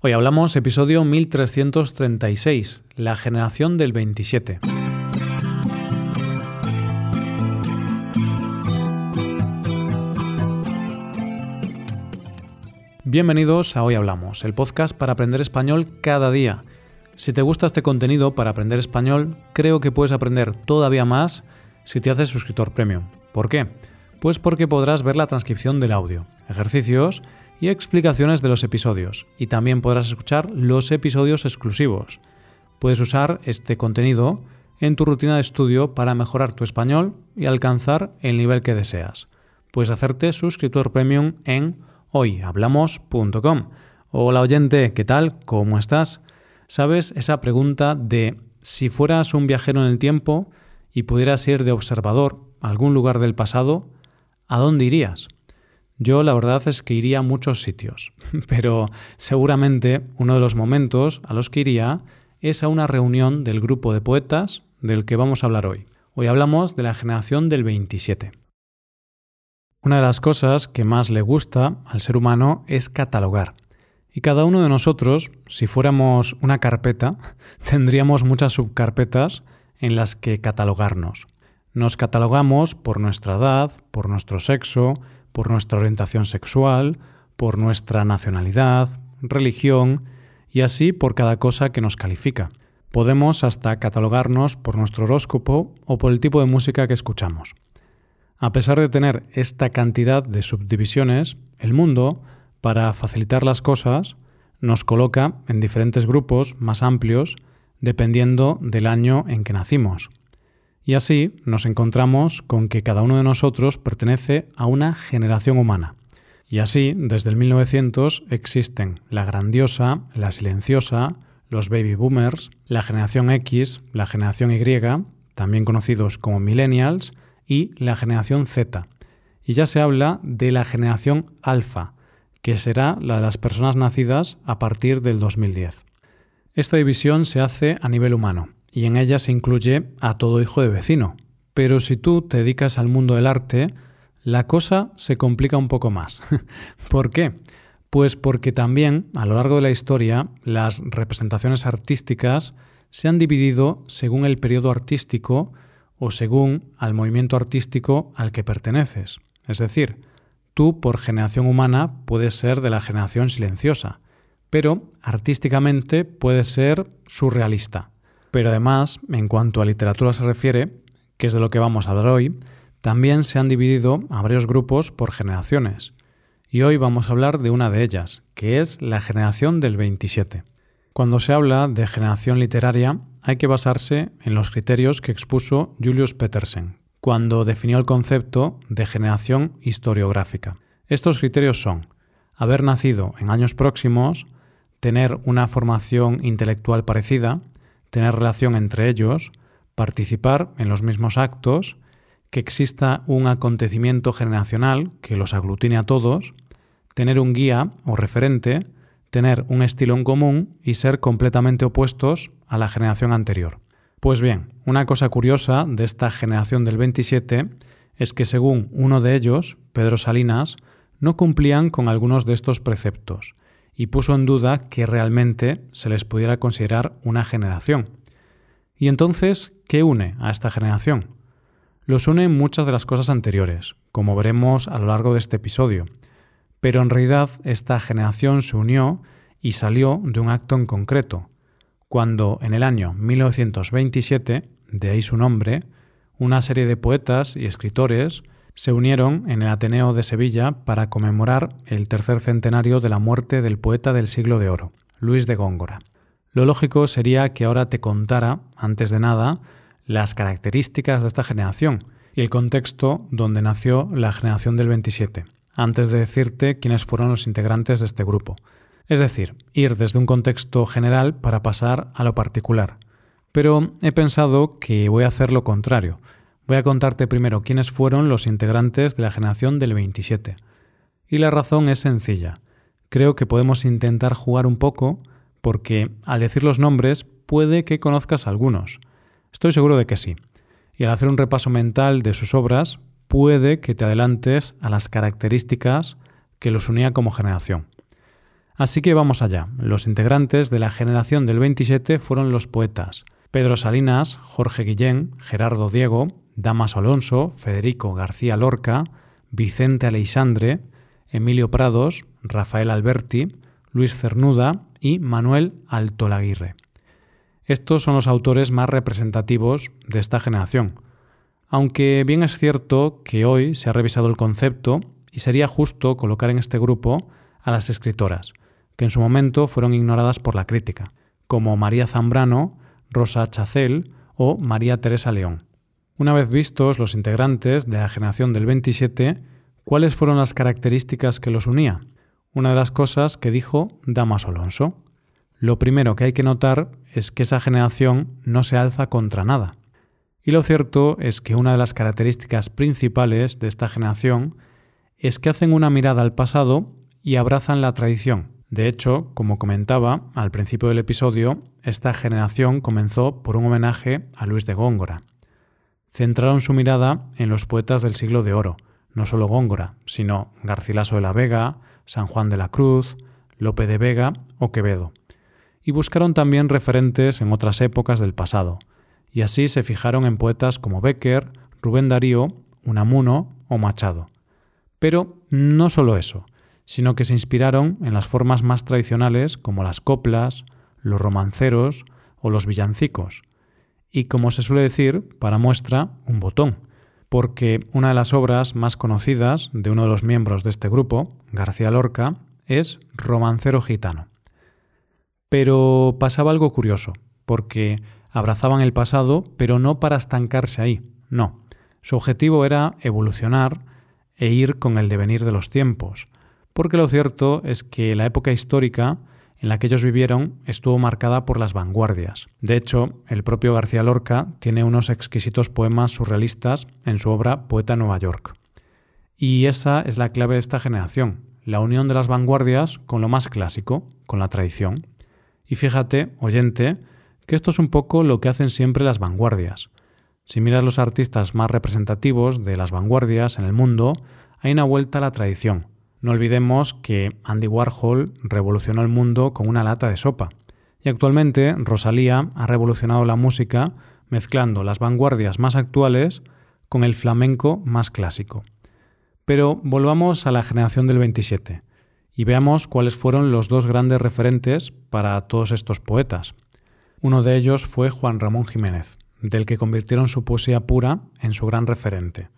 Hoy hablamos episodio 1336, la generación del 27. Bienvenidos a Hoy Hablamos, el podcast para aprender español cada día. Si te gusta este contenido para aprender español, creo que puedes aprender todavía más si te haces suscriptor premium. ¿Por qué? Pues porque podrás ver la transcripción del audio, ejercicios y explicaciones de los episodios, y también podrás escuchar los episodios exclusivos. Puedes usar este contenido en tu rutina de estudio para mejorar tu español y alcanzar el nivel que deseas. Puedes hacerte suscriptor premium en hoyhablamos.com. Hola oyente, ¿qué tal? ¿Cómo estás? ¿Sabes esa pregunta de si fueras un viajero en el tiempo y pudieras ir de observador a algún lugar del pasado, ¿a dónde irías? Yo la verdad es que iría a muchos sitios, pero seguramente uno de los momentos a los que iría es a una reunión del grupo de poetas del que vamos a hablar hoy. Hoy hablamos de la generación del 27. Una de las cosas que más le gusta al ser humano es catalogar. Y cada uno de nosotros, si fuéramos una carpeta, tendríamos muchas subcarpetas en las que catalogarnos. Nos catalogamos por nuestra edad, por nuestro sexo, por nuestra orientación sexual, por nuestra nacionalidad, religión y así por cada cosa que nos califica. Podemos hasta catalogarnos por nuestro horóscopo o por el tipo de música que escuchamos. A pesar de tener esta cantidad de subdivisiones, el mundo, para facilitar las cosas, nos coloca en diferentes grupos más amplios dependiendo del año en que nacimos. Y así nos encontramos con que cada uno de nosotros pertenece a una generación humana. Y así, desde el 1900 existen la grandiosa, la silenciosa, los baby boomers, la generación X, la generación Y, también conocidos como millennials, y la generación Z. Y ya se habla de la generación alfa, que será la de las personas nacidas a partir del 2010. Esta división se hace a nivel humano y en ella se incluye a todo hijo de vecino. Pero si tú te dedicas al mundo del arte, la cosa se complica un poco más. ¿Por qué? Pues porque también a lo largo de la historia las representaciones artísticas se han dividido según el periodo artístico o según al movimiento artístico al que perteneces. Es decir, tú por generación humana puedes ser de la generación silenciosa, pero artísticamente puedes ser surrealista. Pero además, en cuanto a literatura se refiere, que es de lo que vamos a hablar hoy, también se han dividido a varios grupos por generaciones. Y hoy vamos a hablar de una de ellas, que es la generación del 27. Cuando se habla de generación literaria, hay que basarse en los criterios que expuso Julius Petersen, cuando definió el concepto de generación historiográfica. Estos criterios son haber nacido en años próximos, tener una formación intelectual parecida, tener relación entre ellos, participar en los mismos actos, que exista un acontecimiento generacional que los aglutine a todos, tener un guía o referente, tener un estilo en común y ser completamente opuestos a la generación anterior. Pues bien, una cosa curiosa de esta generación del 27 es que según uno de ellos, Pedro Salinas, no cumplían con algunos de estos preceptos y puso en duda que realmente se les pudiera considerar una generación. ¿Y entonces qué une a esta generación? Los une muchas de las cosas anteriores, como veremos a lo largo de este episodio, pero en realidad esta generación se unió y salió de un acto en concreto, cuando en el año 1927, de ahí su nombre, una serie de poetas y escritores se unieron en el Ateneo de Sevilla para conmemorar el tercer centenario de la muerte del poeta del siglo de oro, Luis de Góngora. Lo lógico sería que ahora te contara, antes de nada, las características de esta generación y el contexto donde nació la generación del 27, antes de decirte quiénes fueron los integrantes de este grupo. Es decir, ir desde un contexto general para pasar a lo particular. Pero he pensado que voy a hacer lo contrario, Voy a contarte primero quiénes fueron los integrantes de la generación del 27. Y la razón es sencilla. Creo que podemos intentar jugar un poco porque al decir los nombres puede que conozcas algunos. Estoy seguro de que sí. Y al hacer un repaso mental de sus obras puede que te adelantes a las características que los unía como generación. Así que vamos allá. Los integrantes de la generación del 27 fueron los poetas Pedro Salinas, Jorge Guillén, Gerardo Diego, Damas Alonso, Federico García Lorca, Vicente Aleixandre, Emilio Prados, Rafael Alberti, Luis Cernuda y Manuel Altolaguirre. Estos son los autores más representativos de esta generación, aunque bien es cierto que hoy se ha revisado el concepto y sería justo colocar en este grupo a las escritoras, que en su momento fueron ignoradas por la crítica, como María Zambrano, Rosa Chacel o María Teresa León. Una vez vistos los integrantes de la generación del 27, ¿cuáles fueron las características que los unía? Una de las cosas que dijo Damas Alonso. Lo primero que hay que notar es que esa generación no se alza contra nada. Y lo cierto es que una de las características principales de esta generación es que hacen una mirada al pasado y abrazan la tradición. De hecho, como comentaba al principio del episodio, esta generación comenzó por un homenaje a Luis de Góngora. Centraron su mirada en los poetas del siglo de oro, no solo Góngora, sino Garcilaso de la Vega, San Juan de la Cruz, Lope de Vega o Quevedo. Y buscaron también referentes en otras épocas del pasado, y así se fijaron en poetas como Becker, Rubén Darío, Unamuno o Machado. Pero no solo eso, sino que se inspiraron en las formas más tradicionales como las coplas, los romanceros o los villancicos. Y como se suele decir, para muestra, un botón, porque una de las obras más conocidas de uno de los miembros de este grupo, García Lorca, es Romancero Gitano. Pero pasaba algo curioso, porque abrazaban el pasado, pero no para estancarse ahí, no. Su objetivo era evolucionar e ir con el devenir de los tiempos, porque lo cierto es que la época histórica en la que ellos vivieron estuvo marcada por las vanguardias. De hecho, el propio García Lorca tiene unos exquisitos poemas surrealistas en su obra Poeta Nueva York. Y esa es la clave de esta generación, la unión de las vanguardias con lo más clásico, con la tradición. Y fíjate, oyente, que esto es un poco lo que hacen siempre las vanguardias. Si miras los artistas más representativos de las vanguardias en el mundo, hay una vuelta a la tradición, no olvidemos que Andy Warhol revolucionó el mundo con una lata de sopa. Y actualmente Rosalía ha revolucionado la música mezclando las vanguardias más actuales con el flamenco más clásico. Pero volvamos a la generación del 27 y veamos cuáles fueron los dos grandes referentes para todos estos poetas. Uno de ellos fue Juan Ramón Jiménez, del que convirtieron su poesía pura en su gran referente.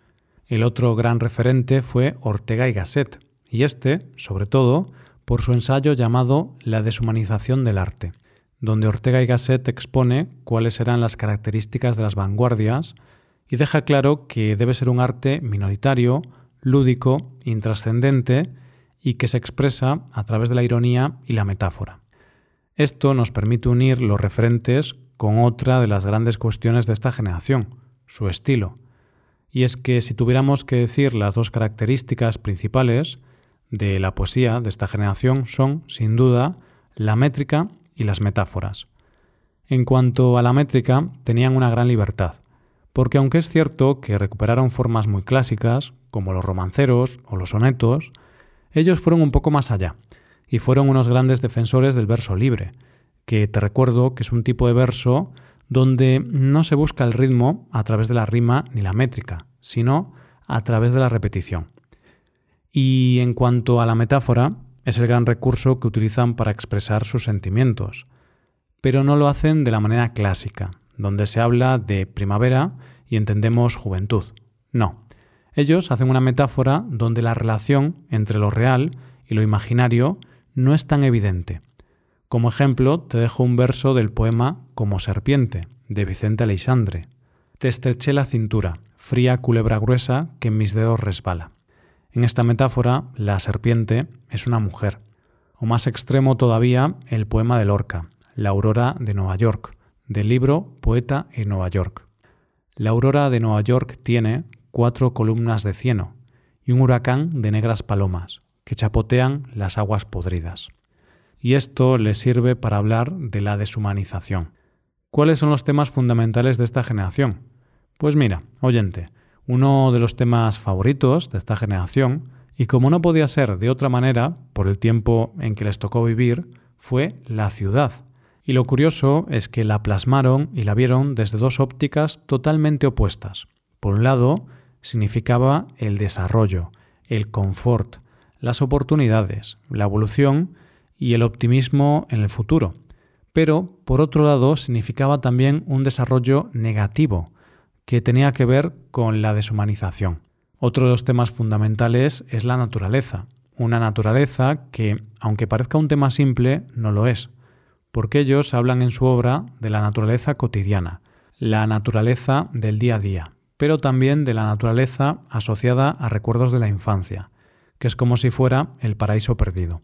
El otro gran referente fue Ortega y Gasset, y este, sobre todo, por su ensayo llamado La deshumanización del arte, donde Ortega y Gasset expone cuáles eran las características de las vanguardias y deja claro que debe ser un arte minoritario, lúdico, intrascendente y que se expresa a través de la ironía y la metáfora. Esto nos permite unir los referentes con otra de las grandes cuestiones de esta generación, su estilo. Y es que si tuviéramos que decir las dos características principales, de la poesía de esta generación son, sin duda, la métrica y las metáforas. En cuanto a la métrica, tenían una gran libertad, porque aunque es cierto que recuperaron formas muy clásicas, como los romanceros o los sonetos, ellos fueron un poco más allá, y fueron unos grandes defensores del verso libre, que te recuerdo que es un tipo de verso donde no se busca el ritmo a través de la rima ni la métrica, sino a través de la repetición. Y en cuanto a la metáfora, es el gran recurso que utilizan para expresar sus sentimientos, pero no lo hacen de la manera clásica, donde se habla de primavera y entendemos juventud. No, ellos hacen una metáfora donde la relación entre lo real y lo imaginario no es tan evidente. Como ejemplo, te dejo un verso del poema Como serpiente, de Vicente Aleixandre. Te estreché la cintura, fría culebra gruesa que en mis dedos resbala. En esta metáfora, la serpiente es una mujer. O más extremo todavía, el poema de Lorca, La aurora de Nueva York, del libro Poeta en Nueva York. La aurora de Nueva York tiene cuatro columnas de cieno y un huracán de negras palomas que chapotean las aguas podridas. Y esto le sirve para hablar de la deshumanización. ¿Cuáles son los temas fundamentales de esta generación? Pues mira, oyente, uno de los temas favoritos de esta generación y como no podía ser de otra manera, por el tiempo en que les tocó vivir, fue la ciudad. Y lo curioso es que la plasmaron y la vieron desde dos ópticas totalmente opuestas. Por un lado, significaba el desarrollo, el confort, las oportunidades, la evolución y el optimismo en el futuro. Pero, por otro lado, significaba también un desarrollo negativo, que tenía que ver con la deshumanización. Otro de los temas fundamentales es la naturaleza, una naturaleza que, aunque parezca un tema simple, no lo es, porque ellos hablan en su obra de la naturaleza cotidiana, la naturaleza del día a día, pero también de la naturaleza asociada a recuerdos de la infancia, que es como si fuera el paraíso perdido.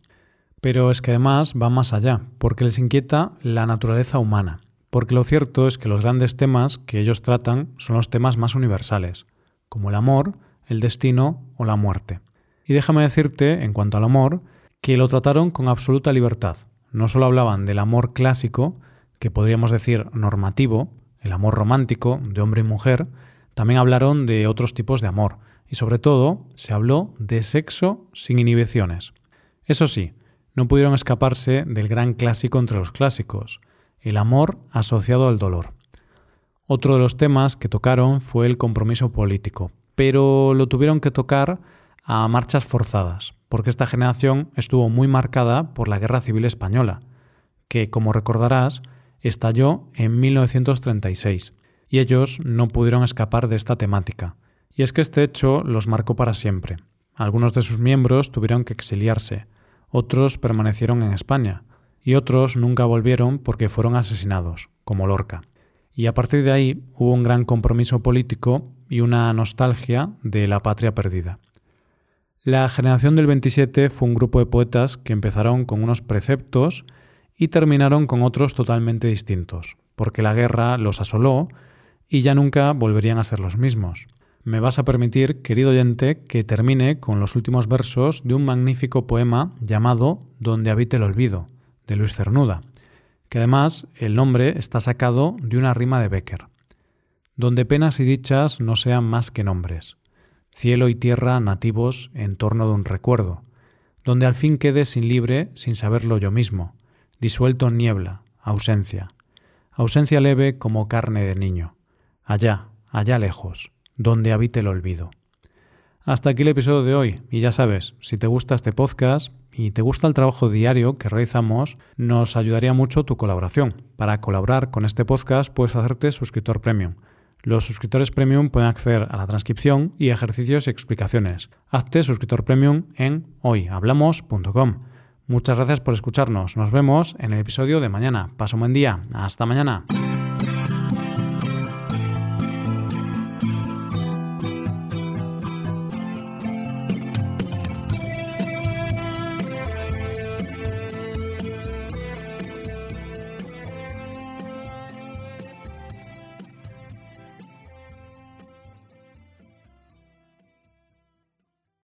Pero es que además va más allá, porque les inquieta la naturaleza humana, porque lo cierto es que los grandes temas que ellos tratan son los temas más universales, como el amor, el destino o la muerte. Y déjame decirte, en cuanto al amor, que lo trataron con absoluta libertad. No solo hablaban del amor clásico, que podríamos decir normativo, el amor romántico de hombre y mujer, también hablaron de otros tipos de amor, y sobre todo se habló de sexo sin inhibiciones. Eso sí, no pudieron escaparse del gran clásico entre los clásicos, el amor asociado al dolor. Otro de los temas que tocaron fue el compromiso político, pero lo tuvieron que tocar a marchas forzadas, porque esta generación estuvo muy marcada por la Guerra Civil Española, que, como recordarás, estalló en 1936, y ellos no pudieron escapar de esta temática. Y es que este hecho los marcó para siempre. Algunos de sus miembros tuvieron que exiliarse, otros permanecieron en España, y otros nunca volvieron porque fueron asesinados, como Lorca. Y a partir de ahí hubo un gran compromiso político y una nostalgia de la patria perdida. La generación del 27 fue un grupo de poetas que empezaron con unos preceptos y terminaron con otros totalmente distintos, porque la guerra los asoló y ya nunca volverían a ser los mismos. Me vas a permitir, querido oyente, que termine con los últimos versos de un magnífico poema llamado Donde habite el olvido, de Luis Cernuda, que además el nombre está sacado de una rima de Becker. Donde penas y dichas no sean más que nombres cielo y tierra nativos en torno de un recuerdo, donde al fin quede sin libre, sin saberlo yo mismo, disuelto en niebla, ausencia, ausencia leve como carne de niño, allá, allá lejos, donde habite el olvido. Hasta aquí el episodio de hoy, y ya sabes, si te gusta este podcast y te gusta el trabajo diario que realizamos, nos ayudaría mucho tu colaboración. Para colaborar con este podcast puedes hacerte suscriptor premium los suscriptores premium pueden acceder a la transcripción y ejercicios y explicaciones. Hazte suscriptor premium en hoyhablamos.com. Muchas gracias por escucharnos. Nos vemos en el episodio de mañana. Paso un buen día. Hasta mañana.